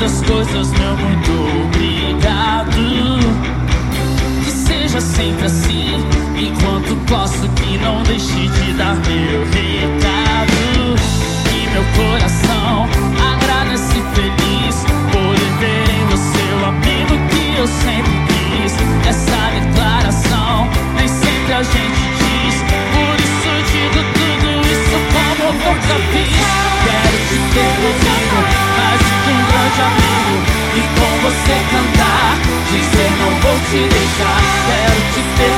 outras coisas, meu muito te deixar. Quero te ter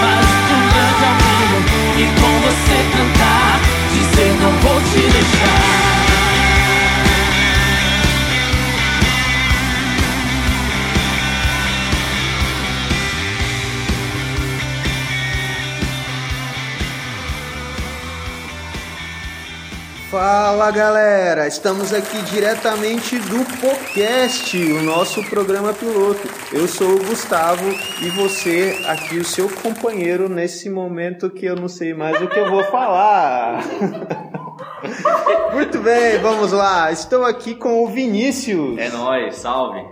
mais do que um grande amigo. E com você cantar, dizer não vou te deixar. Fala galera, estamos aqui diretamente do podcast, o nosso programa piloto. Eu sou o Gustavo e você aqui o seu companheiro nesse momento que eu não sei mais o que eu vou falar. Muito bem, vamos lá. Estou aqui com o Vinícius, É nóis, salve.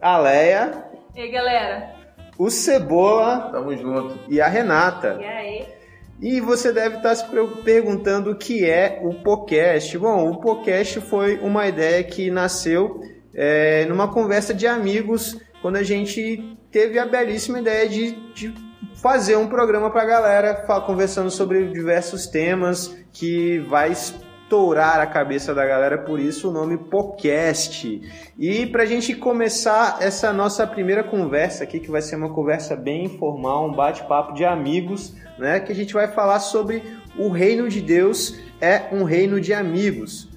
a Leia, E aí, galera? o Cebola Tamo junto. e a Renata. E aí? E você deve estar se perguntando o que é o podcast. Bom, o podcast foi uma ideia que nasceu é, numa conversa de amigos, quando a gente teve a belíssima ideia de, de fazer um programa para a galera, conversando sobre diversos temas que vai estourar a cabeça da galera, por isso o nome podcast. E para a gente começar essa nossa primeira conversa aqui, que vai ser uma conversa bem informal, um bate-papo de amigos, né? Que a gente vai falar sobre o reino de Deus é um reino de amigos.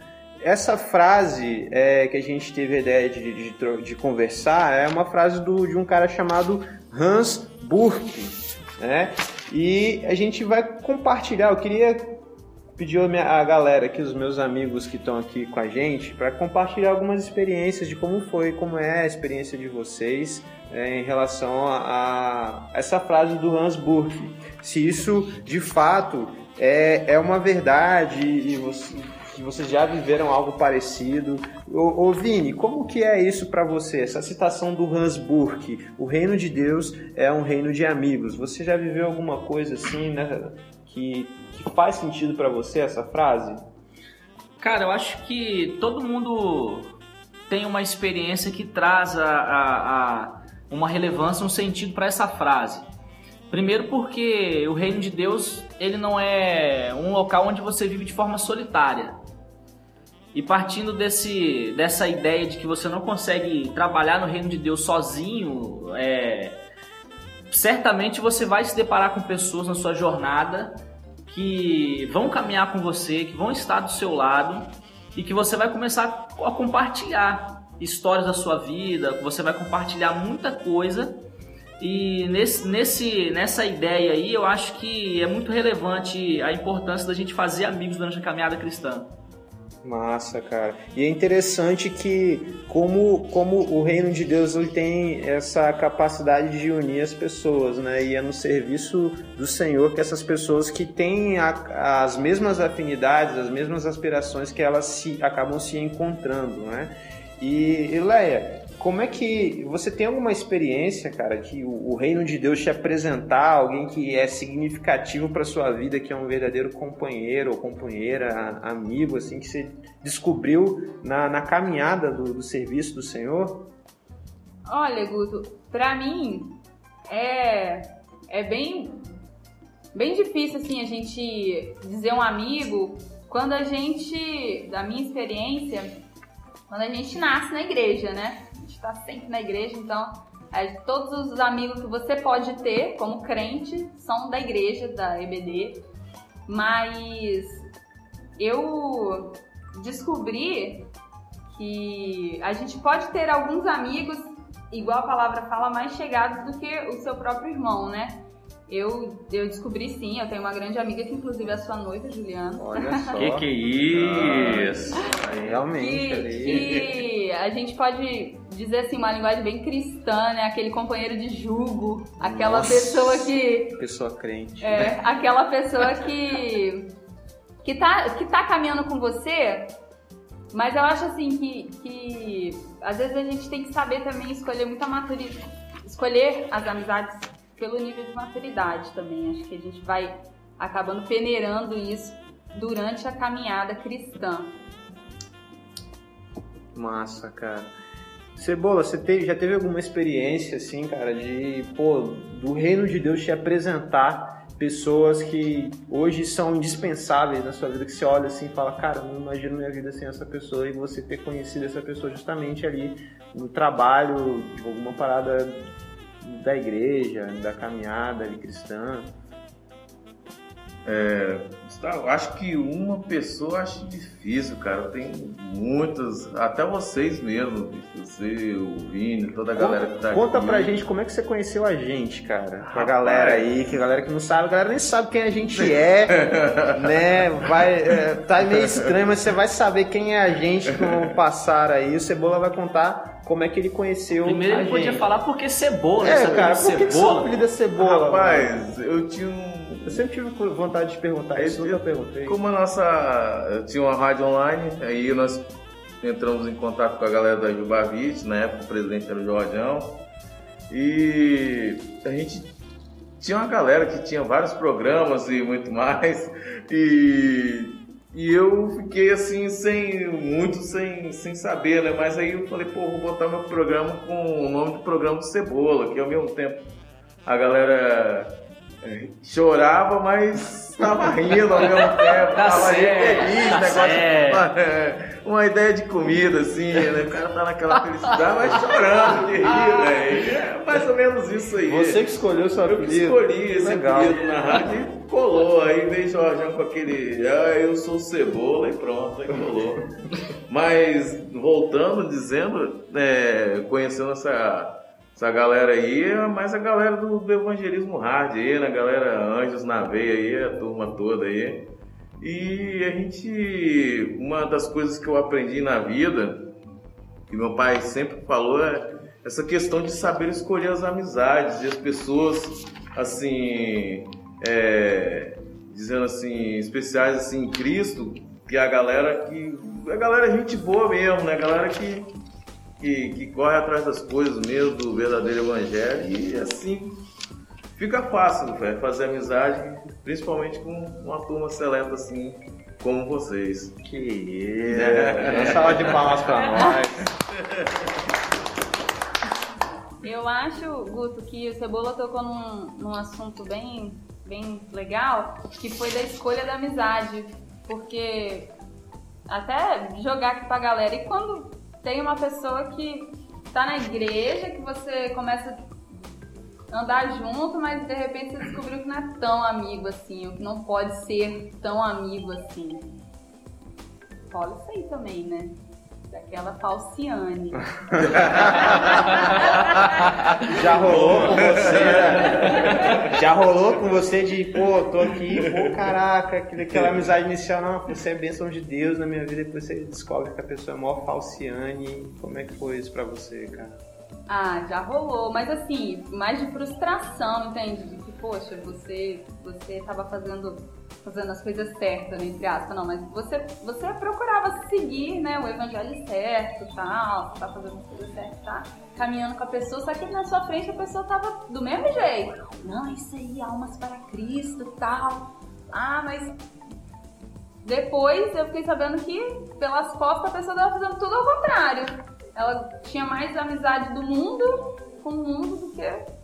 Essa frase é, que a gente teve a ideia de, de, de conversar é uma frase do, de um cara chamado Hans Burke, né? E a gente vai compartilhar. Eu queria pedir a, minha- a galera aqui, os meus amigos que estão aqui com a gente, para compartilhar algumas experiências de como foi, como é a experiência de vocês é, em relação a, a essa frase do Hans Burke. Se isso de fato é, é uma verdade e você, que vocês já viveram algo parecido. Ô, ô Vini, como que é isso para você? Essa citação do Hans Burke, o reino de Deus é um reino de amigos. Você já viveu alguma coisa assim, né, que, que faz sentido para você essa frase? Cara, eu acho que todo mundo tem uma experiência que traz a, a- a uma relevância, um sentido para essa frase. Primeiro porque o reino de Deus ele não é um local onde você vive de forma solitária. E partindo desse, dessa ideia de que você não consegue trabalhar no reino de Deus sozinho, é, certamente você vai se deparar com pessoas na sua jornada que vão caminhar com você, que vão estar do seu lado e que você vai começar a compartilhar histórias da sua vida, você vai compartilhar muita coisa. E nesse, nesse, nessa ideia aí, eu acho que é muito relevante a importância da gente fazer amigos durante a caminhada cristã. Massa, cara. E é interessante que como, como o reino de Deus ele tem essa capacidade de unir as pessoas, né? E é no serviço do Senhor que essas pessoas que têm a- as mesmas afinidades, as mesmas aspirações, que elas se, acabam se encontrando, né? E, e Leia, como é que você tem alguma experiência, cara, que o, o reino de Deus te apresentar alguém que é significativo para sua vida, que é um verdadeiro companheiro ou companheira, amigo, assim, que você descobriu na, na caminhada do, do serviço do Senhor? Olha, Guto, pra mim é, é bem, bem difícil assim a gente dizer um amigo quando a gente, da minha experiência, quando a gente nasce na igreja, né? A gente tá sempre na igreja, então é, todos os amigos que você pode ter como crente são da igreja, da EBD, mas eu descobri que a gente pode ter alguns amigos, igual a palavra fala, mais chegados do que o seu próprio irmão, né? Eu, eu descobri sim, eu tenho uma grande amiga que inclusive é a sua noiva, Juliana. Olha só. Que que é isso? Realmente, Que, ali. que a gente pode dizer assim, uma linguagem bem cristã, né? Aquele companheiro de jugo, aquela Nossa. pessoa que Pessoa crente. É, aquela pessoa que que tá, que tá caminhando com você Mas eu acho assim que, que às vezes a gente tem que saber também escolher muita maturidade, escolher as amizades pelo nível de maturidade também. Acho que a gente vai acabando peneirando isso durante a caminhada cristã. Massa, cara. Cebola, você teve, já teve alguma experiência, assim, cara, de, pô, do reino de Deus te apresentar pessoas que hoje são indispensáveis na sua vida, que você olha assim e fala, cara, não imagino minha vida sem essa pessoa, e você ter conhecido essa pessoa justamente ali no trabalho, de alguma parada da igreja, da caminhada ali cristã. É, Gustavo, acho que uma pessoa acho difícil, cara. Tem muitas, até vocês mesmo, você, o Vini, toda a galera que tá Conta aqui. pra gente como é que você conheceu a gente, cara. Pra Rapaz. galera aí, que a galera que não sabe, a galera nem sabe quem a gente é, né? Vai, é, tá meio estranho, mas você vai saber quem é a gente com o passar aí. O Cebola vai contar como é que ele conheceu Primeiro a ele podia gente. falar porque cebola, É, cara, por que, que seu cebola. apelido é Cebola? mano? Rapaz, eu tinha um. Eu sempre tive vontade de perguntar isso, nunca perguntei. Como a nossa. Eu tinha uma rádio online, aí nós entramos em contato com a galera da Jubavite, na época o presidente era o Jorjão. E a gente tinha uma galera que tinha vários programas e muito mais. E, e eu fiquei assim, sem muito sem, sem saber, né? Mas aí eu falei, pô, vou botar meu programa com o nome do programa Cebola, que ao mesmo tempo a galera é, chorava, mas estava rindo ao mesmo tempo, Tá tava certo, feliz, tá negócio, certo. é, uma ideia de comida, assim, né? O cara tá naquela felicidade, mas chorando de rir, velho. É mais ou menos isso aí. Você que escolheu seu Eu que apelido. escolhi esse Legal. apelido na rádio e colou. Aí veio Jorjão com aquele, ah, eu sou cebola e pronto, aí colou. Mas, voltando, dizendo, é, conhecendo essa, essa galera aí, é mais a galera do, do evangelismo hard aí, né? Galera Anjos na Veia aí, a turma toda aí. E a gente, uma das coisas que eu aprendi na vida, que meu pai sempre falou, é essa questão de saber escolher as amizades e as pessoas, assim, é, dizendo assim, especiais assim em Cristo, que é a galera que, a galera é gente boa mesmo, né? A galera que, que, que corre atrás das coisas mesmo, do verdadeiro evangelho e assim fica fácil velho, fazer amizade, principalmente com uma turma seleta assim como vocês. Que isso. Uma salva de palmas pra nós. Eu acho, Guto, que o Cebola tocou num, num assunto bem, bem legal, que foi da escolha da amizade. Porque até jogar aqui pra galera, e quando tem uma pessoa que tá na igreja, que você começa a andar junto, mas de repente você descobriu que não é tão amigo assim, ou que não pode ser tão amigo assim. Rola isso aí também, né? Daquela falciane. Já rolou com você, né? Já rolou com você de, pô, tô aqui, pô, caraca, aquela amizade inicial, não, você é bênção de Deus na minha vida, depois você descobre que a pessoa é maior falciane. Como é que foi isso pra você, cara? Ah, já rolou, mas assim, mais de frustração, entende? De que, poxa, você, você tava fazendo, fazendo as coisas certas, né, entre aspas, não, mas você, você procurava seguir, né, o evangelho certo tal, você tá fazendo as coisas certas, tá? Caminhando com a pessoa, só que na sua frente a pessoa tava do mesmo jeito. Não, isso aí, almas para Cristo tal. Ah, mas depois eu fiquei sabendo que pelas costas a pessoa tava fazendo tudo ao contrário. Ela tinha mais amizade do mundo com o mundo do que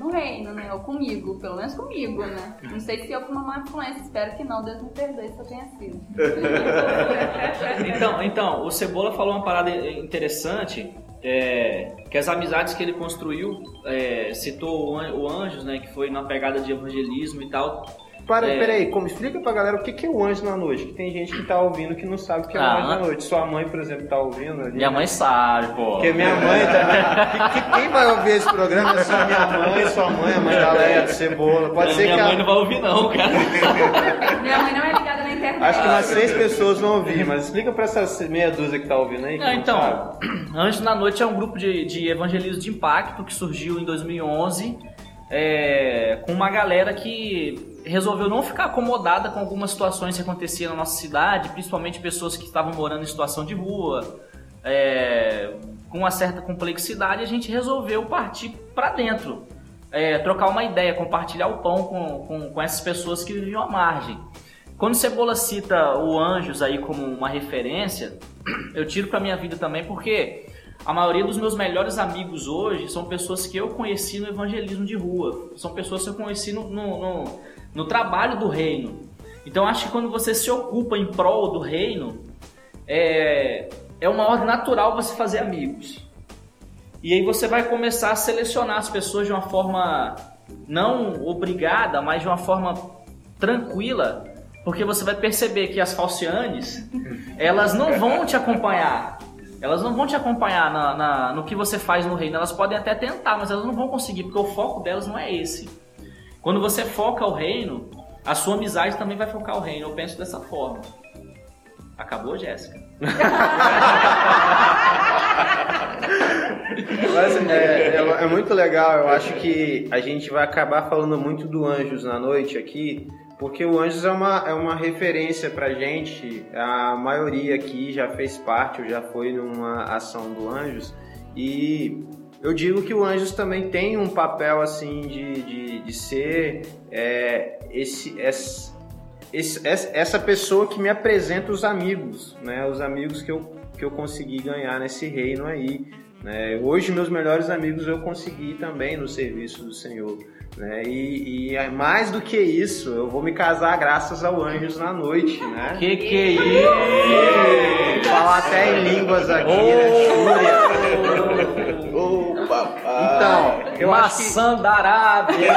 no reino, né? Ou comigo, pelo menos comigo, né? Não sei se eu fui uma má influência, espero que não, Deus me perdoe se eu tenha sido. Então, então, o Cebola falou uma parada interessante, é, que as amizades que ele construiu, é, citou o An- o Anjos, né, que foi na pegada de evangelismo e tal. Para, É. Peraí, como, explica pra galera o que que é o anjo na noite, que tem gente que tá ouvindo que não sabe o que é o Ah. anjo na noite. Sua mãe, por exemplo, tá ouvindo ali. Minha mãe sabe, pô. Porque minha mãe tá. que- que- quem vai ouvir esse programa é só minha mãe, sua mãe, a mãe da Leia, do Cebola. Pode ser minha que mãe a- não vai ouvir não, cara. Minha mãe não é ligada na internet. Acho que umas seis pessoas vão ouvir, mas explica pra essas meia dúzia que tá ouvindo aí. que Ah, não então, sabe. Anjos na Noite é um grupo de, de evangelismo de impacto que surgiu em 2011 é, com uma galera que resolveu não ficar acomodada com algumas situações que aconteciam na nossa cidade, principalmente pessoas que estavam morando em situação de rua, é, com uma certa complexidade, a gente resolveu partir para dentro, é, trocar uma ideia, compartilhar o pão com, com, com essas pessoas que viviam à margem. Quando Cebola cita o Anjos aí como uma referência, eu tiro para minha vida também porque a maioria dos meus melhores amigos hoje são pessoas que eu conheci no evangelismo de rua, são pessoas que eu conheci no, no, no, no trabalho do reino. Então acho que quando você se ocupa em prol do reino, é, é uma ordem natural você fazer amigos. E aí você vai começar a selecionar as pessoas de uma forma não obrigada, mas de uma forma tranquila, porque você vai perceber que as falcianes, elas não vão te acompanhar. Elas não vão te acompanhar na, na, no que você faz no reino. Elas podem até tentar, mas elas não vão conseguir, porque o foco delas não é esse. Quando você foca o reino, a sua amizade também vai focar o reino. Eu penso dessa forma. Acabou, Jéssica? Mas é, é, é muito legal, eu acho que a gente vai acabar falando muito do Anjos na noite aqui, porque o Anjos é uma, é uma referência pra gente, a maioria aqui já fez parte ou já foi numa ação do Anjos, e eu digo que o Anjos também tem um papel assim de, de, de ser é, esse, esse, esse, essa pessoa que me apresenta os amigos, né? Os amigos que eu, que eu consegui ganhar nesse reino aí. Né? Hoje meus melhores amigos eu consegui também no serviço do Senhor. Né? E, e, mais do que isso, eu vou me casar graças ao Anjos na noite, né? Que que é isso? Falar até em línguas aqui, oh, né? Então, eu Maçã acho que... da Arábia!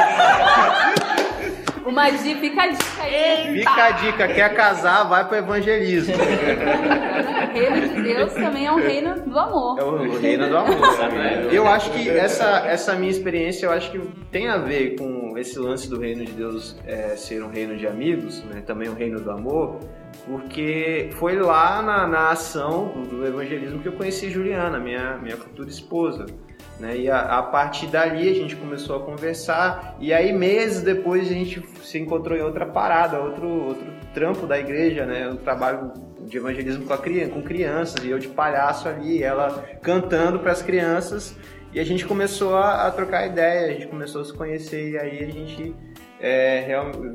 Uma dica, fica a dica aí. Fica a dica, quer casar, vai pro evangelismo. O reino de Deus também é um reino do amor. É o reino do amor. Eu acho que essa, essa minha experiência, eu acho que tem a ver com esse lance do reino de Deus é, ser um reino de amigos, né? também um reino do amor, porque foi lá na, na ação do, do evangelismo que eu conheci Juliana, minha, minha futura esposa. Né? E a, a, partir dali a gente começou a conversar e aí meses depois a gente se encontrou em outra parada, outro, outro trampo da igreja, né? Um trabalho de evangelismo com, a, com crianças e eu de palhaço ali, ela cantando para as crianças e a gente começou a, a, trocar ideia, a gente começou a se conhecer e aí a gente é,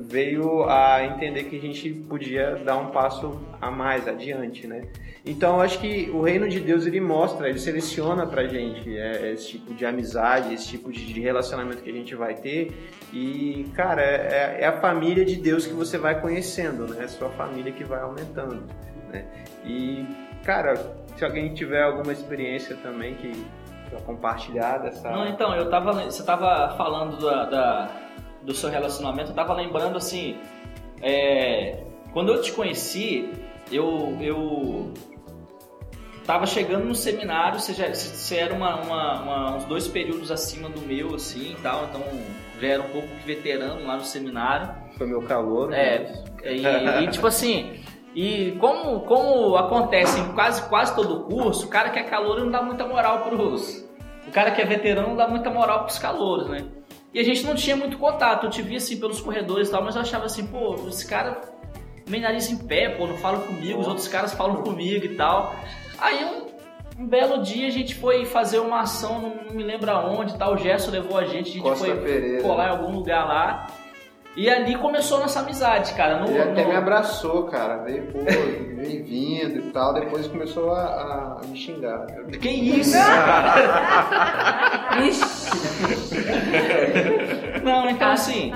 veio a entender que a gente podia dar um passo a mais adiante, né? Então, acho que o reino de Deus ele mostra, ele seleciona pra gente é, esse tipo de amizade, esse tipo de relacionamento que a gente vai ter. E, cara, é, é, a família de Deus que você vai conhecendo, né? É a sua família que vai aumentando, né? E, cara, se alguém tiver alguma experiência também que compartilhar dessa. Não, então, eu tava. Você tava falando da, da do seu relacionamento, eu tava lembrando assim. É, quando eu te conheci, eu, eu tava chegando no seminário, você, já, você era uma, uma, uma, uns dois períodos acima do meu, assim e tal, então já era um pouco veterano lá no seminário. Foi meu calor. Né? É, e, e, tipo assim, e como, como acontece em quase, quase todo curso, o cara que é calor não dá muita moral pros. O cara que é veterano não dá muita moral pros calouros, né? E a gente não tinha muito contato, eu te via assim pelos corredores e tal, mas eu achava assim, pô, esse cara meio nariz em pé, pô, não fala comigo, os outros caras falam comigo e tal. Aí um, um, belo dia a gente foi fazer uma ação, não, me lembro aonde, tal, o Gerson levou a gente, a gente Costa foi Pereira. colar em algum lugar lá. E ali começou a nossa amizade, cara. No, Ele até no... me abraçou, cara. Veio, pô, bem-vindo e tal. Depois começou a, a me xingar. Que isso? Não, então assim.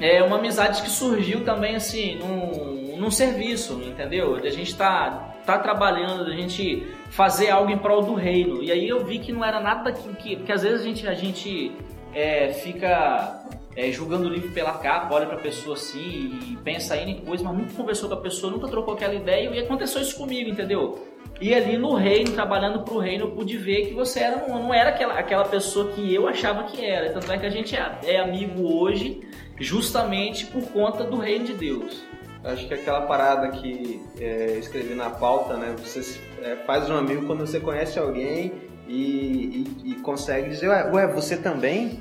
É uma amizade que surgiu também assim num, num serviço, entendeu? A gente tá, tá trabalhando, a gente fazer algo em prol do reino. E aí eu vi que não era nada que, que, que às vezes a gente, a gente é, fica é, julgando o livro pela capa, olha pra pessoa assim e pensa aí em coisa, mas nunca conversou com a pessoa, nunca trocou aquela ideia e aconteceu isso comigo, entendeu? E ali no reino, trabalhando pro reino, eu pude ver que você era, não era aquela, aquela pessoa que eu achava que era. Tanto é que a gente é, é amigo hoje, justamente por conta do reino de Deus. Acho que aquela parada que é, escrevi na pauta, né? Você é, faz um amigo quando você conhece alguém e, e, e consegue dizer, ué, ué, você também?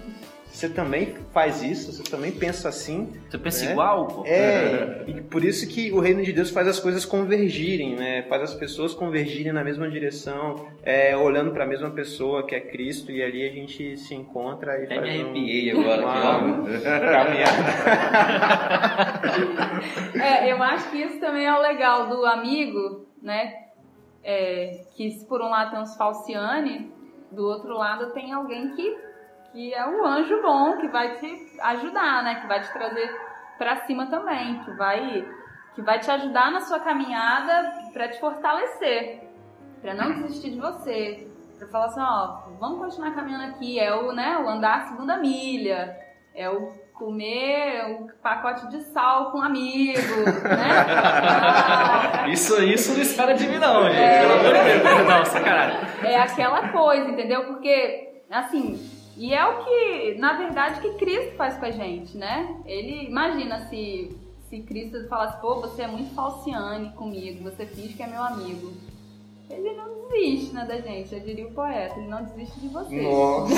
Você também faz isso, você também pensa assim. Você pensa É. igual, pô? É, e por isso que o reino de Deus faz as coisas convergirem, né? Faz as pessoas convergirem na mesma direção, é, olhando para a mesma pessoa que é Cristo, e ali a gente se encontra e Até faz me um- arrepiei agora uma aqui, caminhada. É, eu acho que isso também é o legal do amigo, né? É, que se por um lado tem uns falciane, do outro lado tem alguém que, que é um anjo bom, que vai te ajudar, né? Que vai te trazer pra cima também, que vai, que vai te ajudar na sua caminhada pra te fortalecer, pra não desistir de você, pra falar assim, ó, vamos continuar caminhando aqui, é o, né, o andar a segunda milha, é o comer um pacote de sal com um amigo, né? Ah, Isso, isso não espera de mim, não, gente. É. Pelo amor de Deus. Não, sacanagem. é aquela coisa, entendeu? Porque, assim, e é o que, na verdade, que Cristo faz com a gente, né? Ele, imagina se, se Cristo falasse, pô, você é muito falciane comigo, você finge que é meu amigo. Ele não desiste, né, da gente, eu diria o poeta, ele não desiste de você. Nossa.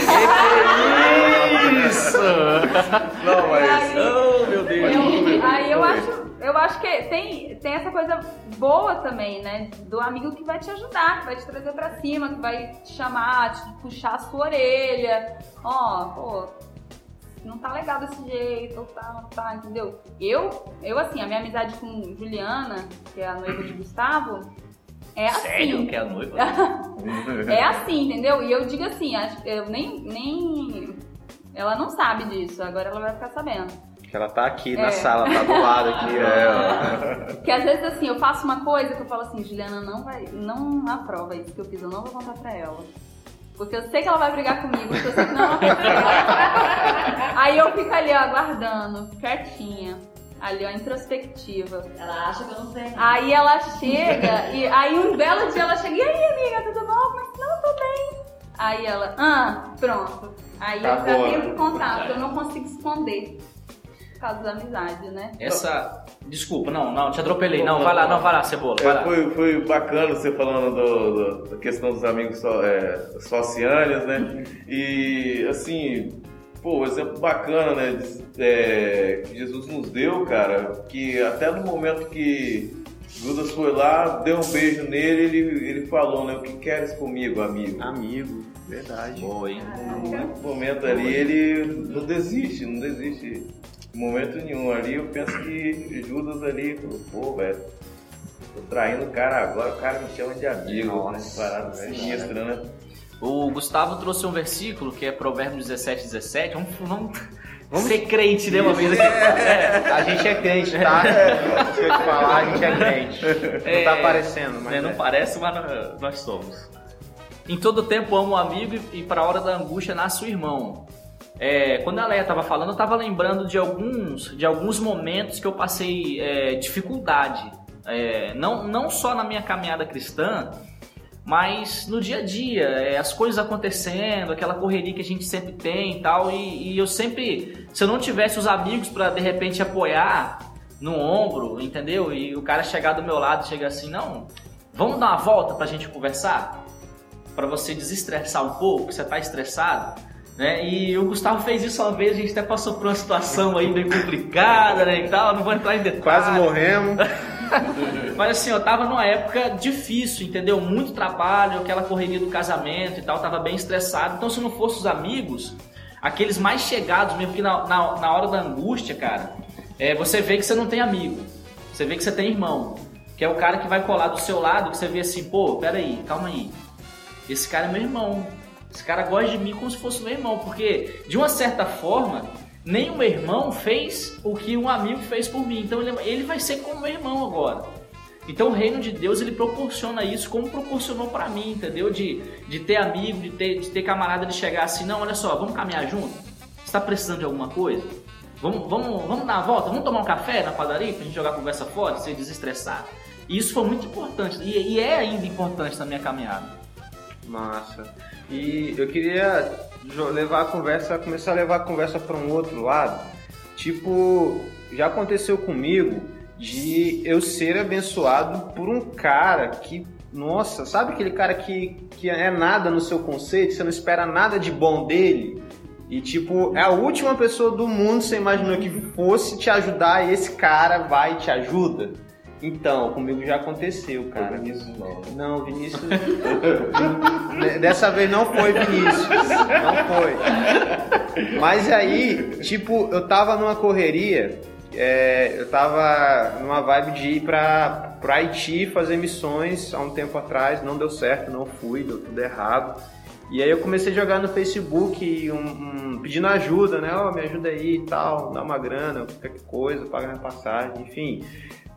Isso! Não, mas. Oh, meu Deus. Acho, que tem, tem essa coisa boa também, né? Do amigo que vai te ajudar, que vai te trazer pra cima, que vai te chamar, te puxar a sua orelha. Ó, pô, não tá legal desse jeito, ou tá, tá, entendeu? Eu, eu assim, a minha amizade com Juliana, que é a noiva de Gustavo, é assim. Sério que é a noiva? É assim, entendeu? E eu digo assim, eu nem, nem. Ela não sabe disso, agora ela vai ficar sabendo. Que ela tá aqui É. na sala, tá do lado aqui, ó. Porque às vezes assim, eu faço uma coisa que eu falo assim, Juliana não vai, não aprova isso que eu fiz, eu não vou contar pra ela. Porque eu sei que ela vai brigar comigo, porque eu sei que não ela vai brigar. Aí eu fico ali, ó, aguardando, quietinha. Ali, ó, introspectiva. Ela acha que eu não sei. Aí ela chega, e aí um belo dia ela chega, e aí, amiga, tudo bom? Mas não, tô bem. Aí ela, ah, pronto. Aí eu Acabou. já tenho que contar, porque eu não consigo esconder. Por causa da amizade, né? Essa. Desculpa, não, não, te atropelei. Não, vai lá, não, vai lá, cebola. Vai É, lá. foi, foi bacana você falando do, do- da questão dos amigos so, é, sociâneos, né? E assim, pô, um exemplo bacana, né? é, que Jesus nos deu, cara, que até no momento que Judas foi lá, deu um beijo nele, ele, ele falou, né? O que queres comigo, amigo? Amigo, verdade. Boa, hein? No momento ali ele não desiste, não desiste em momento nenhum. Ali eu penso que Judas ali falou, pô, velho, tô traindo o cara agora, o cara me chama de amigo, né? Nossa, Parada sinistra, né? O Gustavo trouxe um versículo que é Provérbios 17, 17. Vamos, vamos, vamos ser crente, né, uma vez aqui. É, A gente é crente, tá? Deixa eu te falar, a gente é crente. Não tá aparecendo, mas. né, não é. parece, mas nós- nós somos. Em todo tempo amo o amigo e- e para a hora da angústia nasce o irmão. É, quando a Leia estava falando, eu estava lembrando de alguns, de alguns momentos que eu passei é, dificuldade. É, não, não só na minha caminhada cristã, mas no dia a dia, é, as coisas acontecendo, aquela correria que a gente sempre tem e tal. E, e eu sempre, se eu não tivesse os amigos para de repente apoiar no ombro, entendeu? E o cara chegar do meu lado chegar assim: não, vamos dar uma volta pra gente conversar? Pra você desestressar um pouco, você tá estressado. Né? E o Gustavo fez isso uma vez, a gente até passou por uma situação aí bem complicada, né, e tal, não vou entrar em detalhes. Quase morremos. Mas assim, eu tava numa época difícil, entendeu? Muito trabalho, aquela correria do casamento e tal, tava bem estressado. Então, se não fosse os amigos, aqueles mais chegados mesmo, que na, na, na hora da angústia, cara, é, você vê que você não tem amigo. Você vê que você tem irmão. Que é o cara que vai colar do seu lado, que você vê assim, pô, peraí, calma aí. Esse cara é meu irmão. Esse cara gosta de mim como se fosse meu irmão. Porque, de uma certa forma, meu irmão fez o que um amigo fez por mim. Então ele, ele vai ser como meu irmão agora. Então o reino de Deus ele proporciona isso como proporcionou pra mim, entendeu? De, de ter amigo, de ter, de ter camarada de chegar assim, não, olha só, vamos caminhar junto? Você tá precisando de alguma coisa? Vamos, vamos, vamos dar uma volta? Vamos tomar um café na padaria pra gente jogar a conversa fora, se desestressar? E isso foi muito importante, e, e é ainda importante na minha caminhada. Massa. E eu queria levar a conversa, começar a levar a conversa para um outro lado. Tipo, já aconteceu comigo de eu ser abençoado por um cara que, nossa, sabe aquele cara que, que é nada no seu conceito, você não espera nada de bom dele? E, tipo, é a última pessoa do mundo você imaginou que fosse te ajudar e esse cara vai e te ajuda. Então, comigo já aconteceu, cara. Vinícius não. Não, Vinícius. Dessa vez não foi Vinícius. Não foi. Mas aí, tipo, eu tava numa correria. é, eu tava numa vibe de ir pra, pra Haiti fazer missões há um tempo atrás. Não deu certo, não fui, deu tudo errado. E aí eu comecei a jogar no Facebook um- um- pedindo ajuda, né? Ó, me ajuda aí e tal, dá uma grana, qualquer coisa, paga minha passagem, enfim.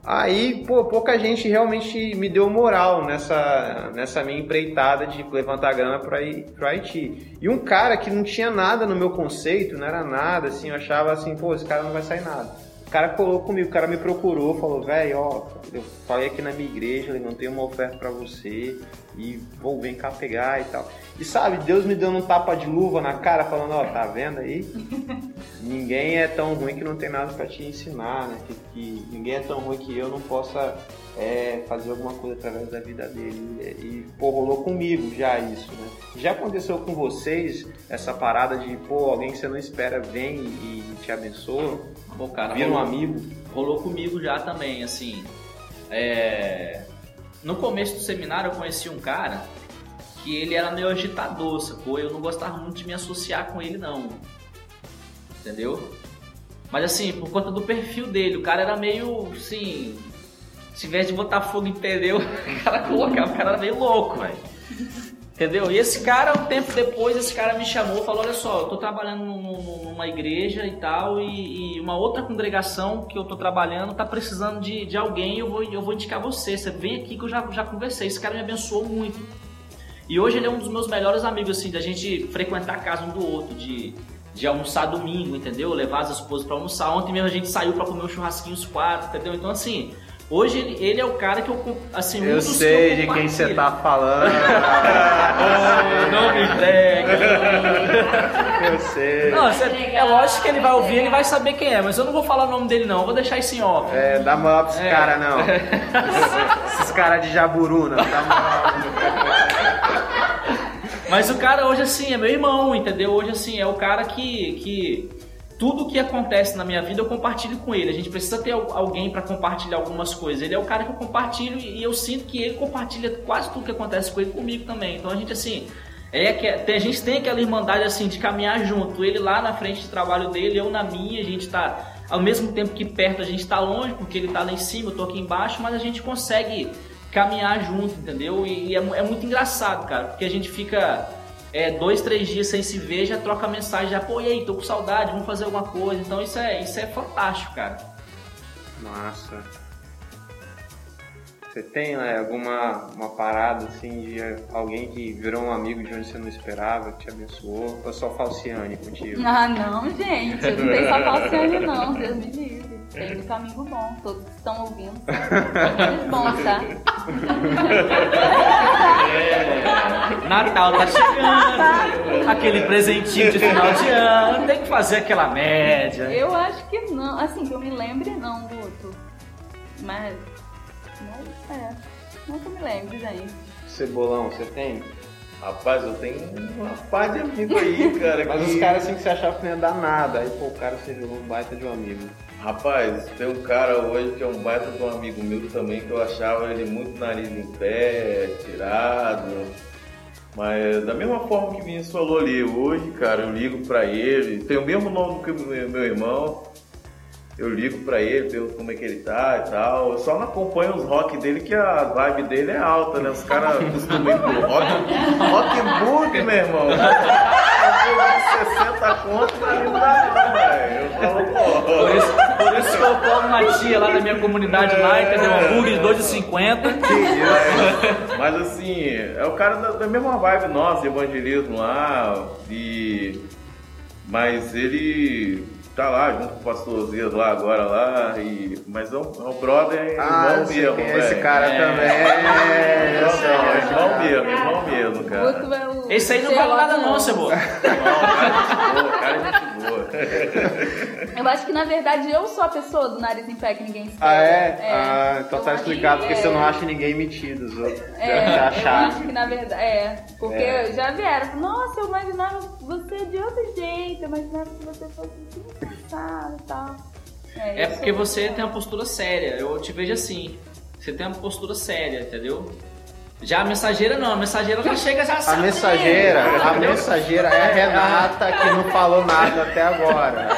Aí, pô, pouca gente realmente me deu moral nessa, nessa minha empreitada de levantar grana pra ir pro Haiti. E um cara que não tinha nada no meu conceito, não era nada, assim, eu achava assim, pô, esse cara não vai sair nada. O cara colou comigo, o cara me procurou, falou, velho, ó, eu falei aqui na minha igreja, levantei uma oferta pra você e vou vem cá pegar e tal. E sabe, Deus me dando um tapa de luva na cara, falando, ó, tá vendo aí? ninguém é tão ruim que não tem nada pra te ensinar, né? Que, que ninguém é tão ruim que eu não possa é, fazer alguma coisa através da vida dele. E, pô, rolou comigo já isso, né? Já aconteceu com vocês essa parada de, pô, alguém que você não espera vem e, e te abençoa, Pô, cara, vira um rolou- amigo. rolou comigo já também, assim. é, No começo do seminário eu conheci um cara que ele era meio agitador, sacou? Eu não gostava muito de me associar com ele, não. Entendeu? Mas assim, por conta do perfil dele, o cara era meio, assim... Se tivesse de botar fogo em pneu, o cara colocava, o cara era meio louco, velho. Entendeu? E esse cara, um tempo depois, esse cara me chamou e falou: Olha só, eu tô trabalhando num- num- numa igreja e tal, e, e uma outra congregação que eu tô trabalhando tá precisando de, de alguém, eu vou, eu vou indicar você. Você vem aqui que eu já, já conversei. Esse cara me abençoou muito. E hoje ele é um dos meus melhores amigos, assim, da gente frequentar a casa um do outro, de, de almoçar domingo, entendeu? Levar as esposas pra almoçar. Ontem mesmo a gente saiu pra comer um churrasquinho os quatro, entendeu? Então, assim. Hoje ele, ele é o cara que eu, assim, um Eu que sei eu de quem você tá falando. Oh, não me entrega. Eu sei. Não, cê- é lógico que ele vai ouvir, ele vai saber quem é, mas eu não vou falar o nome dele não, vou deixar isso em off. É, dá moral pra esses É. caras, não. Esses caras de jaburu, não. Dá moral. Mas o cara hoje assim é meu irmão, entendeu? Hoje assim é o cara que que tudo que acontece na minha vida eu compartilho com ele. A gente precisa ter al- alguém para compartilhar algumas coisas. Ele é o cara que eu compartilho e eu sinto que ele compartilha quase tudo que acontece com ele comigo também. Então a gente assim é que a gente tem aquela irmandade assim de caminhar junto. Ele lá na frente do trabalho dele, eu na minha. A gente tá ao mesmo tempo que perto a gente tá longe porque ele tá lá em cima, eu tô aqui embaixo, mas a gente consegue caminhar junto, entendeu? E, é, é muito engraçado, cara, porque a gente fica é, dois, três dias sem se ver, já troca mensagem, já, pô, e aí, tô com saudade, vamos fazer alguma coisa. Então isso é, isso é fantástico, cara. Nossa. Você tem né, alguma uma parada assim de alguém que virou um amigo de onde você não esperava, que te abençoou? Ou só falciane contigo? Ah, não, gente. Não tem só falciane, não. Deus me livre. Tem muito amigo bom. Todos que estão ouvindo são amigos bons, tá? Natal tá chegando, aquele presentinho de final de ano, tem que fazer aquela média. Eu acho que não. Assim, que eu me lembre, não, Guto. Mas. É. Eu me lembre, gente. Cebolão, você tem? Rapaz, eu tenho uma pá de amigo aí, cara. Mas que- os caras assim que você achava que não ia dar nada, aí pô, o cara se virou um baita de um amigo. Rapaz, tem um cara hoje que é um baita de um amigo meu também, que eu achava ele muito nariz em pé, tirado. Mas da mesma forma que o Vinícius falou ali, hoje, cara, eu ligo pra ele, tem o mesmo nome que o meu meu irmão. Eu ligo pra ele, pergunto como é que ele tá e tal. Eu só não acompanho os rock dele, que a vibe dele é alta, né? Os caras costumam pro rock. Rockbook, meu irmão. De 60 conto pra mim não dá não, velho. Eu falo, pô. Por isso, por isso que eu como uma tia lá na minha comunidade lá, entendeu? Um hambúrguer de 2,50. É, mas assim, é o cara da, da mesma vibe nossa, evangelismo lá, e mas ele tá lá junto com o pastor Zias lá agora lá, e, mas é um, é um brother é Ah, irmão mesmo, quem é esse cara É. também. É, sei, irmão, esse irmão cara. mesmo, irmão mesmo, cara. É. Esse aí não lá nada não, Cebola. Não, cara é gente boa, cara é gente boa. Eu acho que na verdade eu sou a pessoa do nariz em pé que ninguém espera. Ah, é? Ah, então tá acho explicado que porque é. você não acha ninguém metido, os outros É, eu acho que na verdade. É, porque É. já vieram. Nossa, eu imaginava você de outro jeito, eu imaginava que você fosse assim, engraçado e tal. É eu porque você tem uma postura séria. Eu te vejo assim. Você tem uma postura séria, entendeu? Já a mensageira não, a mensageira ela chega já A sabe. mensageira, a mensageira é a Renata que não falou nada até agora.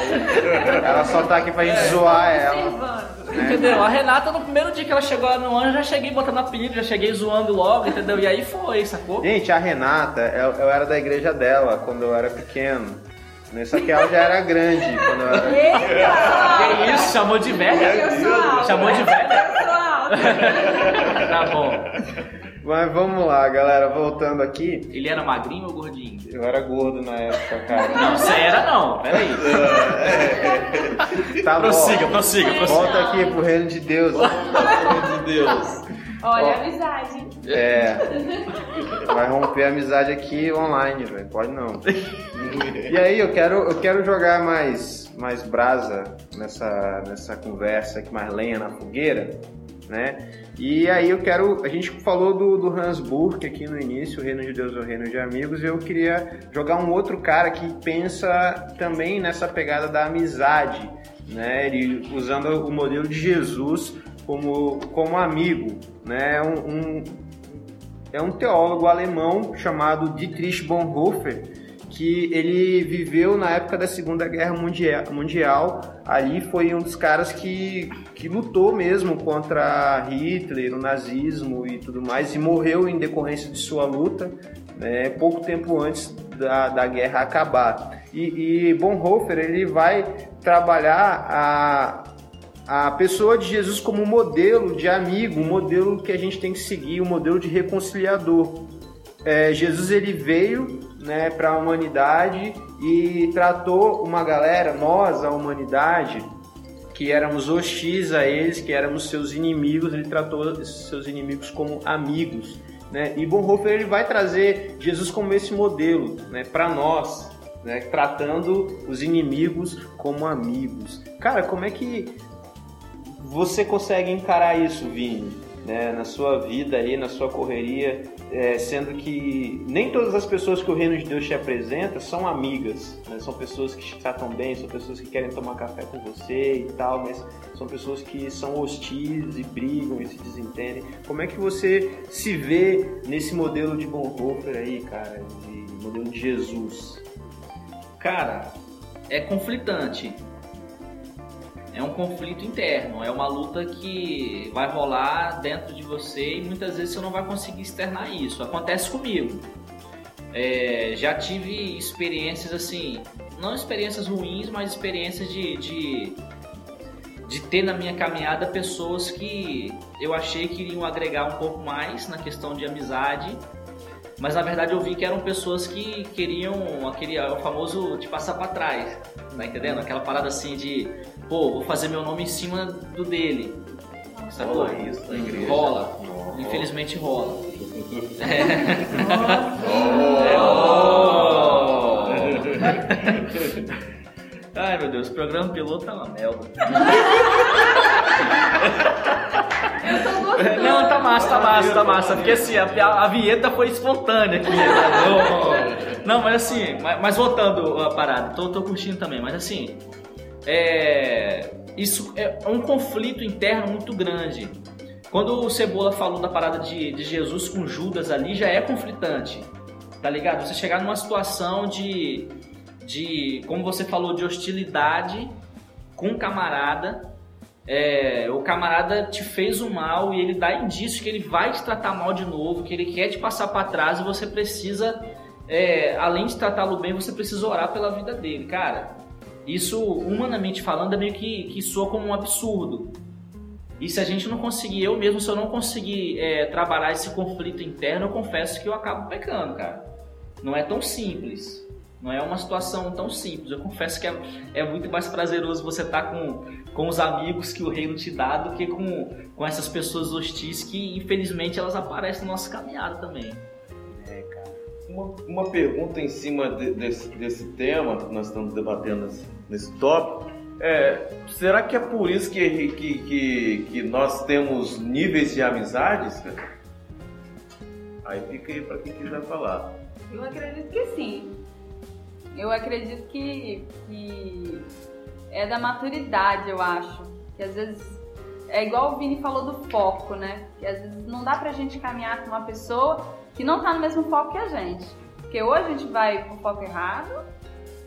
Ela só tá aqui pra gente zoar ela. Observando. Entendeu? A Renata, no primeiro dia que ela chegou lá no ano, eu já cheguei botando apelido, já cheguei zoando logo, entendeu? E aí foi, sacou? Gente, a Renata, eu, eu era da igreja dela quando eu era pequeno. Só que ela já era grande quando eu era. Eita! Que isso? Chamou de velha? Alta. Chamou de velha? Alta. Tá bom. Mas vamos lá, galera, voltando aqui. Ele era magrinho ou gordinho? Eu era gordo na época, cara. Não, você era não, peraí. Tá bom. Prossiga, prossiga, prossiga. Volta aqui pro reino de Deus. Pelo amor de Deus. Olha a amizade. É. Vai romper a amizade aqui online, velho. Pode não. E aí, eu quero, eu quero jogar mais, mais brasa nessa, nessa conversa aqui, mais lenha na fogueira, né? E aí eu quero. A gente falou do, do Hans Burke aqui no início, o Reino de Deus é o Reino de Amigos, e eu queria jogar um outro cara que pensa também nessa pegada da amizade, né? Ele usando o modelo de Jesus como, como amigo, né? Um, um- é um teólogo alemão chamado Dietrich Bonhoeffer, que ele viveu na época da Segunda Guerra Mundial. Ali foi um dos caras que, que lutou mesmo contra Hitler, o nazismo e tudo mais, e morreu em decorrência de sua luta, né, pouco tempo antes da, da guerra acabar. E, e Bonhoeffer ele vai trabalhar a, a pessoa de Jesus como modelo de amigo, um modelo que a gente tem que seguir, um modelo de reconciliador. É, Jesus ele veio né, para a humanidade e tratou uma galera, nós, a humanidade, que éramos hostis a eles, que éramos seus inimigos, ele tratou seus inimigos como amigos. Né? E Bonhoeffer ele vai trazer Jesus como esse modelo né, para nós, né, tratando os inimigos como amigos. Cara, como é que você consegue encarar isso, Vini, né, na sua vida aí, na sua correria, é, sendo que nem todas as pessoas que o reino de Deus te apresenta são amigas, né, são pessoas que te tratam bem, são pessoas que querem tomar café com você e tal, mas são pessoas que são hostis e brigam e se desentendem. Como é que você se vê nesse modelo de Bonhoeffer aí, cara, de modelo de Jesus? Cara, é conflitante. É um conflito interno, é uma luta que vai rolar dentro de você e muitas vezes você não vai conseguir externar isso. Acontece comigo. É, já tive experiências assim, não experiências ruins, mas experiências de, de, de ter na minha caminhada pessoas que eu achei que iriam agregar um pouco mais na questão de amizade mas na verdade eu vi que eram pessoas que queriam aquele o famoso te passar pra trás, tá entendendo? Aquela parada assim de, pô, vou fazer meu nome em cima do dele. Sacou? Rola isso na igreja. Rola. Nossa. Infelizmente rola. Ai meu Deus, o programa piloto é uma merda. Eu tô gostando. Não, tá massa, tá massa, tá massa. Porque assim, a, a vinheta foi espontânea aqui. né? Não, mas assim, mas, mas voltando a parada, tô, tô curtindo também, mas assim, é, isso é um conflito interno muito grande. Quando o Cebola falou da parada de, de Jesus com Judas ali, já é conflitante, tá ligado? Você chegar numa situação de, de como você falou, de hostilidade com um camarada é, o camarada te fez o mal e ele dá indício que ele vai te tratar mal de novo, que ele quer te passar para trás e você precisa, é, além de tratá-lo bem, você precisa orar pela vida dele, cara. Isso, humanamente falando, é meio que, que soa como um absurdo. E se a gente não conseguir, eu mesmo, se eu não conseguir é, trabalhar esse conflito interno, eu confesso que eu acabo pecando, cara. Não é tão simples. Não é uma situação tão simples. Eu confesso que é, é muito mais prazeroso você estar com, com os amigos que o reino te dá do que com, com essas pessoas hostis que, infelizmente, elas aparecem na nossa caminhada também. Uma, uma pergunta em cima de- desse, desse tema que nós estamos debatendo nesse, nesse tópico É, será que é por isso que, que, que, que nós temos níveis de amizades? cara? Aí fica aí pra quem quiser falar. Eu acredito que sim. Eu acredito que, que é da maturidade, eu acho. Que às vezes é igual o Vini falou do foco, né? Que às vezes não dá pra gente caminhar com uma pessoa que não tá no mesmo foco que a gente. Porque ou a gente vai pro foco errado,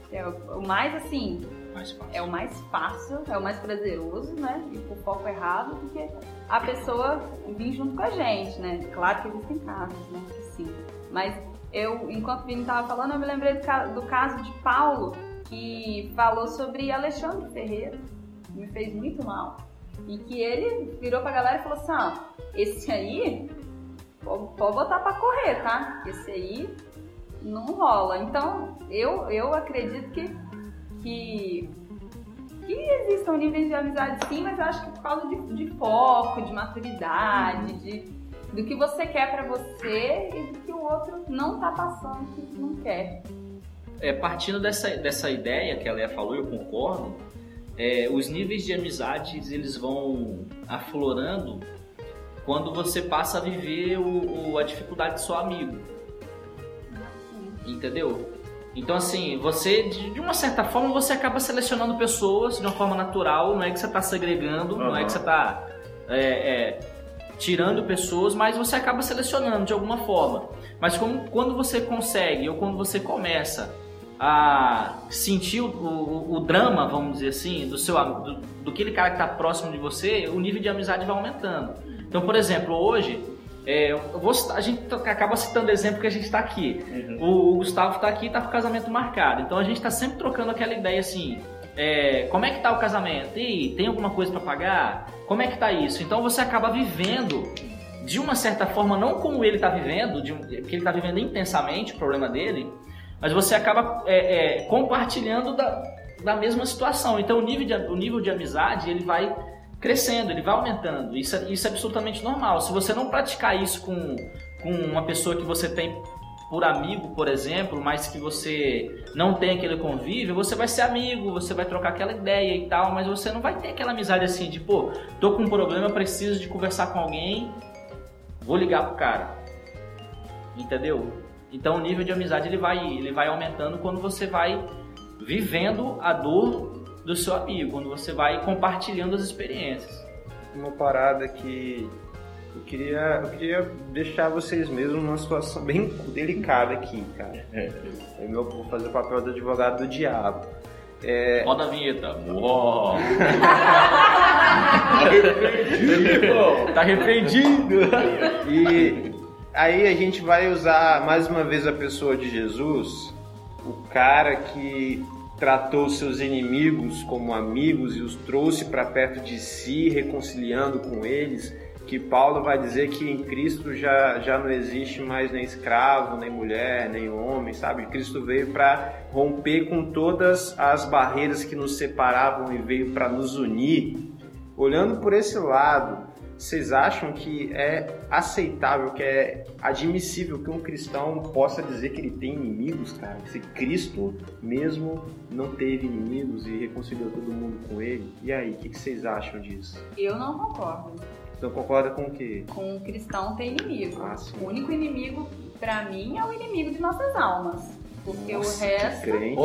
que é o mais assim, Mais é o mais fácil, é o mais prazeroso, né? Ir pro foco errado do que a pessoa vir junto com a gente, né? Claro que existem casos, né? Que sim. Mas eu, enquanto o Vini tava falando, eu me lembrei do, do caso de Paulo, que falou sobre Alexandre Ferreira, que me fez muito mal. E que ele virou pra galera e falou assim, ó, esse aí, pode, pode botar pra correr, tá? Esse aí não rola. Então, eu, eu acredito que, que, que existam níveis de amizade sim, mas eu acho que por causa de, de foco, de maturidade, de, do que você quer pra você e do que o outro não tá passando, que não quer. É, partindo dessa, dessa ideia que a Leia falou, eu concordo, é, os níveis de amizades eles vão aflorando quando você passa a viver o, o- a dificuldade do seu amigo, entendeu? Então assim, você de, de uma certa forma você acaba selecionando pessoas de uma forma natural, não é que você está segregando, não é que você está tirando pessoas, mas você acaba selecionando de alguma forma. Mas como, quando você consegue ou quando você começa a sentir o, o- o drama, vamos dizer assim, do seu do, do aquele cara que está próximo de você, o nível de amizade vai aumentando. Então, por exemplo, hoje é, vou a gente acaba citando exemplo que a gente está aqui. O, o Gustavo está aqui, está com o casamento marcado. Então a gente está sempre trocando aquela ideia assim. É, como é que tá o casamento? Ih, tem alguma coisa para pagar? Como é que tá isso? Então você acaba vivendo de uma certa forma, não como ele está vivendo, de ele está vivendo intensamente o problema dele, mas você acaba é, é, compartilhando da, da mesma situação. Então o nível, de, o nível de amizade ele vai crescendo, ele vai aumentando. Isso é, isso é absolutamente normal. Se você não praticar isso com, com uma pessoa que você tem por amigo, por exemplo, mas que você não tem aquele convívio, você vai ser amigo, você vai trocar aquela ideia e tal, mas você não vai ter aquela amizade assim de, pô, tô com um problema, preciso de conversar com alguém, vou ligar pro cara. Entendeu? Então o nível de amizade ele vai, ele vai aumentando quando você vai vivendo a dor do seu amigo, quando você vai compartilhando as experiências. Uma parada que eu queria, eu queria deixar vocês mesmos numa situação bem delicada aqui, cara. É meu, vou fazer o papel do advogado do diabo. É, Roda a vinheta. Uou. tá arrependido. E aí a gente vai usar mais uma vez a pessoa de Jesus, o cara que tratou seus inimigos como amigos e os trouxe para perto de si, reconciliando com eles. Que Paulo vai dizer que em Cristo já, já não existe mais nem escravo, nem mulher, nem homem, sabe? Cristo veio para romper com todas as barreiras que nos separavam e veio para nos unir. Olhando por esse lado, vocês acham que é aceitável, que é admissível que um cristão possa dizer que ele tem inimigos, cara? Se Cristo mesmo não teve inimigos e reconciliou todo mundo com ele? E aí, o que, que vocês acham disso? Eu não concordo. Então concorda com o quê? Com o cristão tem inimigo. Ah. O único inimigo, pra mim, é o inimigo de nossas almas. Porque Nossa, o resto. que crente.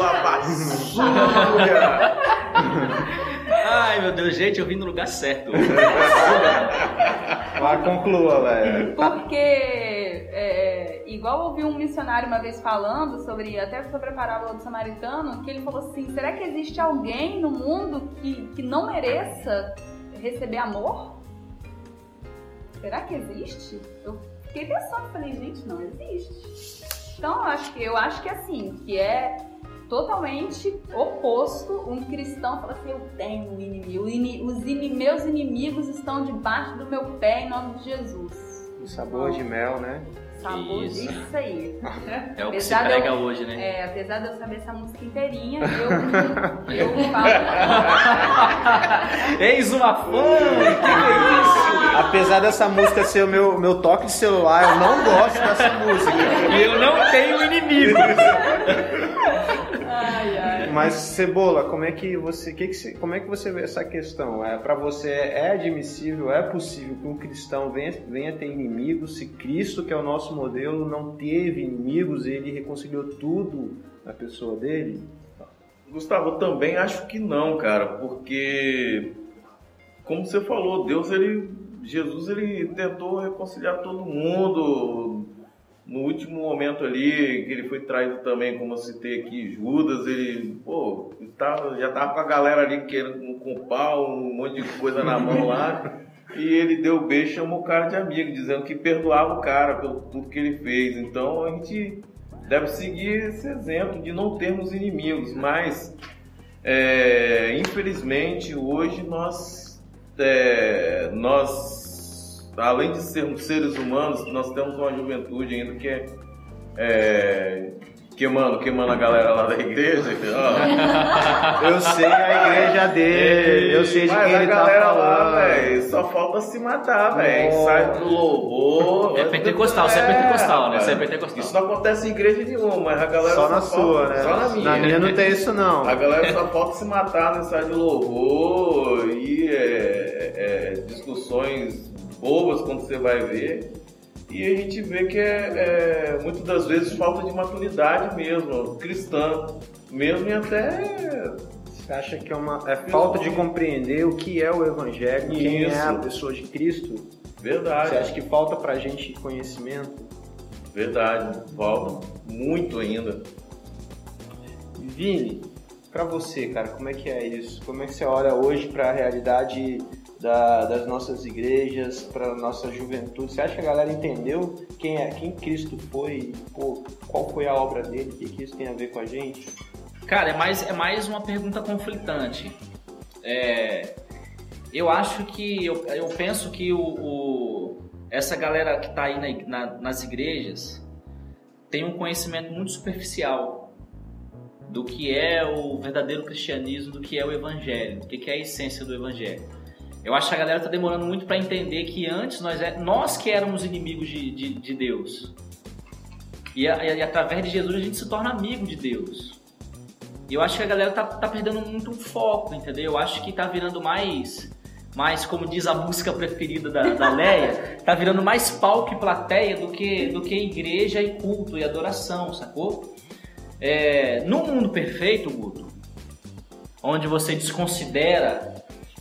A basura! Ai, meu Deus, gente, eu vim no lugar certo. Lá conclua, velho. Porque, é, igual eu ouvi um missionário uma vez falando sobre, até sobre a parábola do samaritano, que ele falou assim: será que existe alguém no mundo que, que não mereça receber amor? Será que existe? Eu fiquei pensando, falei, gente, não existe. Então eu acho que eu acho que assim, que é totalmente oposto um cristão fala assim, eu tenho um inimigo, os ini- meus inimigos estão debaixo do meu pé em nome de Jesus. O sabor de mel, né? Sabor Isso. disso aí. É o que se Apesar de eu- prega hoje, né? É, apesar de eu saber essa música inteirinha, eu, eu falo. Eis uma fã! Que que é isso? Apesar dessa música ser o meu, meu toque de celular, eu não gosto dessa música. E eu não tenho inimigo. Mas Cebola, como é que você, que que como é que você vê essa questão? É para você é admissível, é possível que um cristão venha, venha ter inimigos? Se Cristo, que é o nosso modelo, não teve inimigos, ele reconciliou tudo na pessoa dele? Gustavo, eu também acho que não, cara, porque como você falou, Deus ele Jesus ele tentou reconciliar todo mundo. No último momento ali, que ele foi traído também, como eu citei aqui, Judas, ele, pô, ele tava, já tava com a galera ali querendo com pau, um monte de coisa na mão lá. E ele deu beijo e chamou o cara de amigo, dizendo que perdoava o cara pelo tudo que ele fez. Então a gente deve seguir esse exemplo de não termos inimigos, mas é, infelizmente hoje nós, é, nós, além de sermos seres humanos, nós temos uma juventude ainda que é, é queimando, queimando a galera lá da igreja. ó. Eu sei a igreja dele, eu sei de Mas quem a ele tá galera lá, falando. velho, só falta se matar, velho. Sai do louvor. É pentecostal, você é pentecostal, né? Você é pentecostal. Isso não acontece em igreja nenhuma, mas a galera Só na falta- sua, né? Só na minha. Na minha não tem isso não. A galera só falta se matar no ensaio do louvor e é, é, discussões bobas quando você vai ver. E a gente vê que é, é muitas das vezes falta de maturidade mesmo, cristã, mesmo e até Você acha que é uma é falta de compreender o que é o evangelho, quem é a Isso. pessoa de Cristo? verdade. Você acha que falta pra gente conhecimento? Verdade, falta muito ainda. Vini, pra você, cara, como é que é isso? Como é que você olha hoje pra realidade da- das nossas igrejas, pra nossa juventude? Você acha que a galera entendeu quem é, quem Cristo foi, pô, qual foi a obra dele, o que, que isso tem a ver com a gente? Cara, é mais, é mais uma pergunta conflitante. É, eu acho que, eu, eu penso que o, o- essa galera que está aí na- na- nas igrejas tem um conhecimento muito superficial do que é o verdadeiro cristianismo, do que é o evangelho, do que é a essência do evangelho. Eu acho que a galera está demorando muito para entender que antes nós, é, nós que éramos inimigos de, de, de Deus. E, a- e através de Jesus a gente se torna amigo de Deus. E eu acho que a galera tá, tá perdendo muito o foco, entendeu? Eu acho que tá virando mais, mais como diz a música preferida da, da Leia, tá virando mais palco e plateia do que, do que igreja e culto e adoração, sacou? É, no mundo perfeito, Guto, onde você desconsidera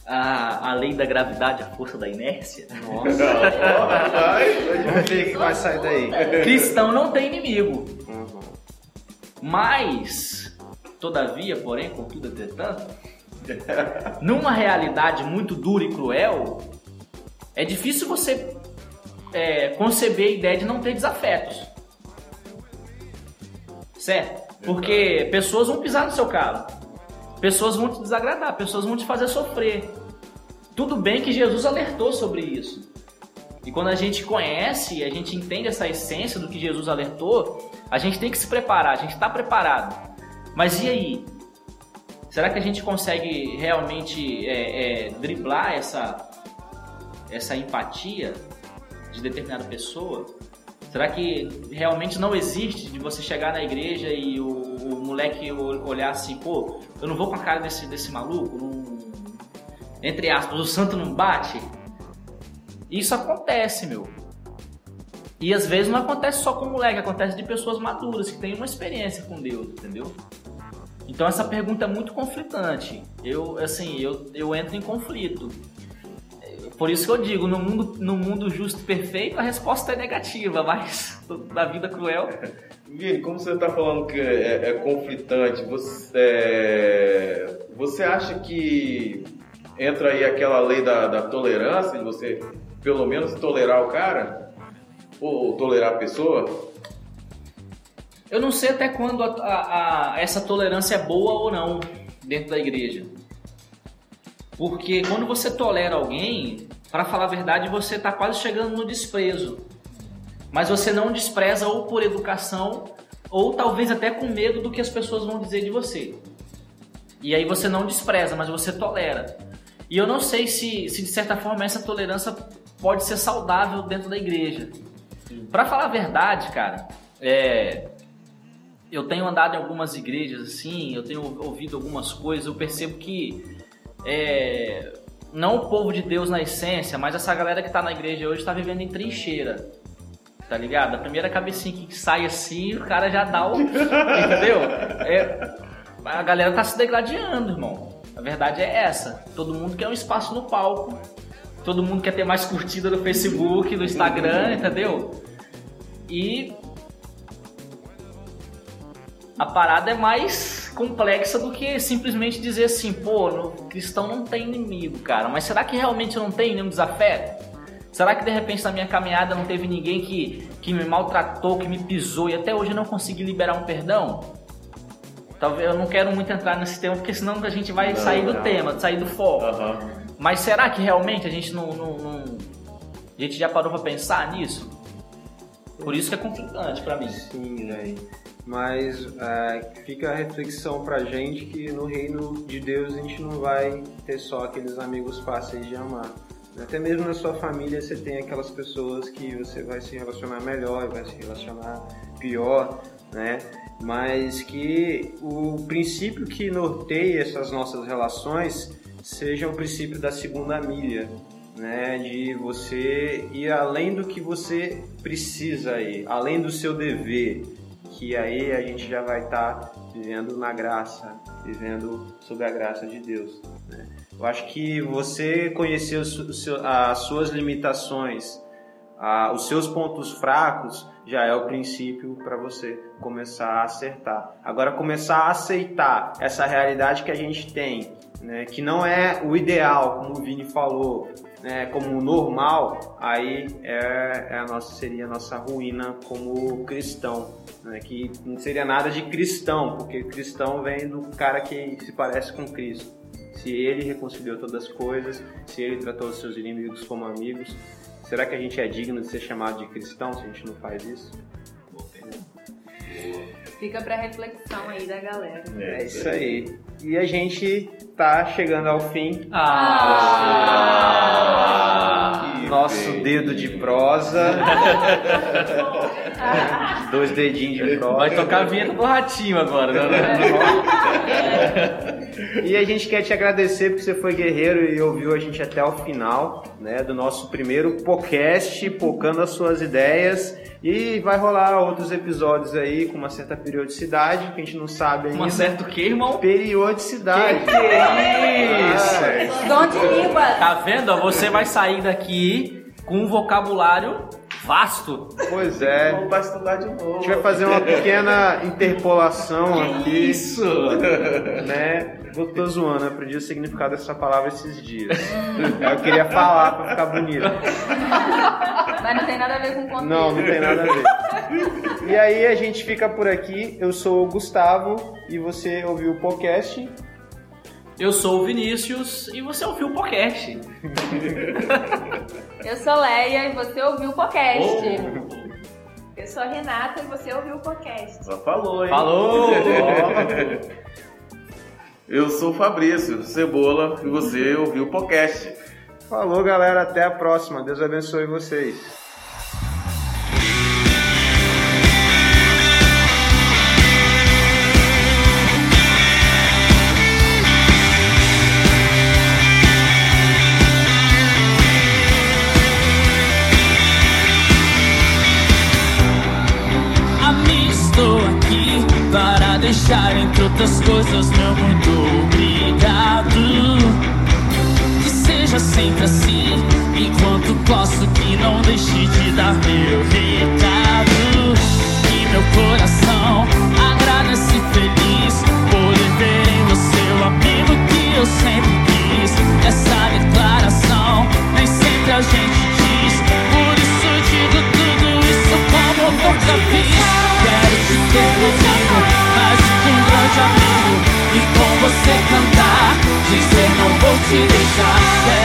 a, a lei da gravidade, a força da inércia, Vamos ver o que vai sair daí. cristão não tem inimigo. Uhum. Mas, todavia, porém, contudo, entretanto, numa realidade muito dura e cruel, é difícil você é, conceber a ideia de não ter desafetos. Certo? Porque pessoas vão pisar no seu carro, pessoas vão te desagradar, pessoas vão te fazer sofrer. Tudo bem que Jesus alertou sobre isso. E quando a gente conhece, a gente entende essa essência do que Jesus alertou, a gente tem que se preparar, a gente está preparado. Mas e aí? Será que a gente consegue realmente é, é, driblar essa, essa empatia de determinada pessoa? Será que realmente não existe de você chegar na igreja e o, o moleque olhar assim, pô, eu não vou com a cara desse, desse maluco, não- entre aspas, o santo não bate? Isso acontece, meu. E às vezes não acontece só com moleque, acontece de pessoas maduras que têm uma experiência com Deus, entendeu? Então essa pergunta é muito conflitante. Eu, assim, eu, eu entro em conflito. Por isso que eu digo, no mundo, no mundo justo e perfeito, a resposta é negativa, mas na vida cruel. Vini, como você está falando que é, é conflitante, você, é, você acha que entra aí aquela lei da, da tolerância, de você pelo menos tolerar o cara? Ou tolerar a pessoa? Eu não sei até quando a- a- a- essa tolerância é boa ou não dentro da igreja. Porque quando você tolera alguém, para falar a verdade, você está quase chegando no desprezo. Mas você não despreza ou por educação, ou talvez até com medo do que as pessoas vão dizer de você. E aí você não despreza, mas você tolera. E eu não sei se, se de certa forma essa tolerância pode ser saudável dentro da igreja. Para falar a verdade, cara, é, eu tenho andado em algumas igrejas assim, eu tenho ouvido algumas coisas, eu percebo que é, não o povo de Deus na essência, mas essa galera que tá na igreja hoje tá vivendo em trincheira. Tá ligado? A primeira cabecinha que sai assim, o cara já dá o. entendeu? É, a galera tá se degladiando, irmão. A verdade é essa. Todo mundo quer um espaço no palco. Todo mundo quer ter mais curtida no Facebook, no Instagram, entendeu? E a parada é mais complexa do que simplesmente dizer assim, pô, no cristão não tem inimigo, cara. Mas será que realmente não tem nenhum desafeto? Será que de repente na minha caminhada não teve ninguém que, que me maltratou, que me pisou e até hoje eu não consegui liberar um perdão? Talvez eu não quero muito entrar nesse tema porque senão a gente vai Não, sair do não. tema, sair do foco. Aham. Mas será que realmente a gente não, não- não- a gente já parou pra pensar nisso? Por isso que é complicante pra mim. Sim, velho. Mas é, fica a reflexão pra gente que no reino de Deus a gente não vai ter só aqueles amigos fáceis de amar. Até mesmo na sua família você tem aquelas pessoas que você vai se relacionar melhor, vai se relacionar pior, né? Mas que o princípio que norteia essas nossas relações seja o princípio da segunda milha, né, de você ir além do que você precisa ir, além do seu dever, que aí a gente já vai estar vivendo na graça, vivendo sob a graça de Deus. né? Eu acho que você conhecer seu- as suas limitações, a- os seus pontos fracos, já é o princípio para você começar a acertar. Agora, começar a aceitar essa realidade que a gente tem, né, que não é o ideal, como o Vini falou, né, como o normal, aí é, é a nossa, seria a nossa ruína como cristão. Né, que não seria nada de cristão, porque cristão vem do cara que se parece com Cristo. Se ele reconciliou todas as coisas, se ele tratou os seus inimigos como amigos, será que a gente é digno de ser chamado de cristão se a gente não faz isso? Fica pra reflexão aí da galera. É isso aí. E a gente tá chegando ao fim. Ah! Que Nosso bem. dedo de prosa. Dois dedinhos de prosa. Vai tocar a vinheta do ratinho agora, né? E a gente quer te agradecer porque você foi guerreiro e ouviu a gente até o final, né, do nosso primeiro podcast, pocando as suas ideias. E vai rolar outros episódios aí com uma certa periodicidade, que a gente não sabe ainda. Uma certa o quê, irmão? Periodicidade. Que que é isso? Dom de línguas. Tá vendo? Você vai sair daqui com um vocabulário vasto. pois é. Vamos pra estudar de novo. A gente vai fazer uma pequena interpolação aqui, Isso! né? Eu tô zoando, eu aprendi o significado dessa palavra esses dias. Eu queria falar pra ficar bonito. Mas não tem nada a ver com o conteúdo. Não, não tem nada a ver. E aí a gente fica por aqui. Eu sou o Gustavo e você ouviu o podcast. Eu sou o Vinícius e você ouviu o podcast. Eu sou Leia e você ouviu o podcast. Eu sou a Renata e você ouviu o podcast. Já falou, hein? Falou! Eu sou o Fabrício, Cebola, e você ouviu o podcast. Falou, galera. Até a próxima. Deus abençoe vocês. Entre outras coisas meu muito obrigado. Que seja sempre assim, enquanto posso que não deixe de dar meu recado. E meu coração agradece feliz por ver em você o amigo que eu sempre quis. Essa declaração nem sempre a gente diz, por isso digo tudo isso como nunca fiz. Quero te ter não vou te deixar.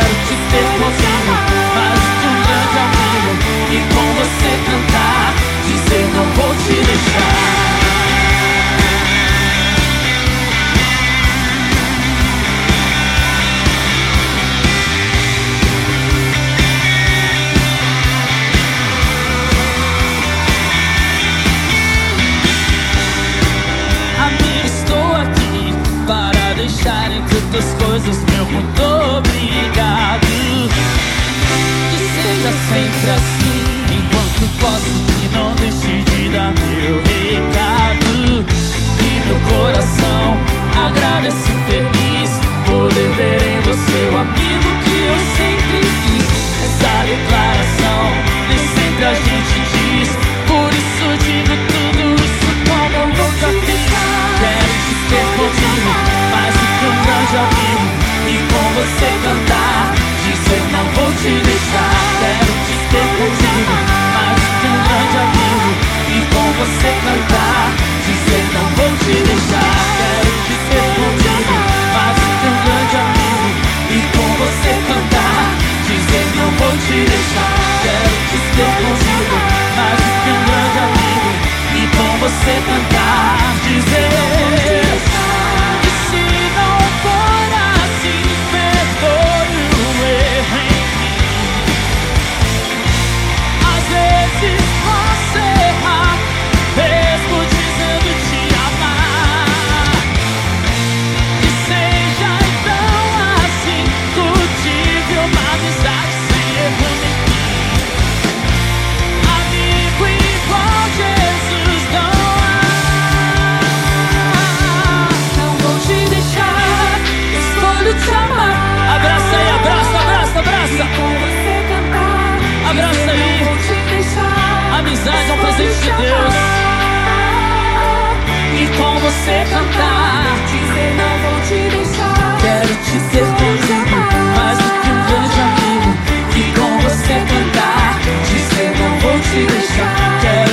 amizade é um presente de Deus. E com você cantar, dizer não vou te deixar. Quero te ser comigo, mais do que um grande amigo. E com você cantar, dizer não vou te deixar. Quero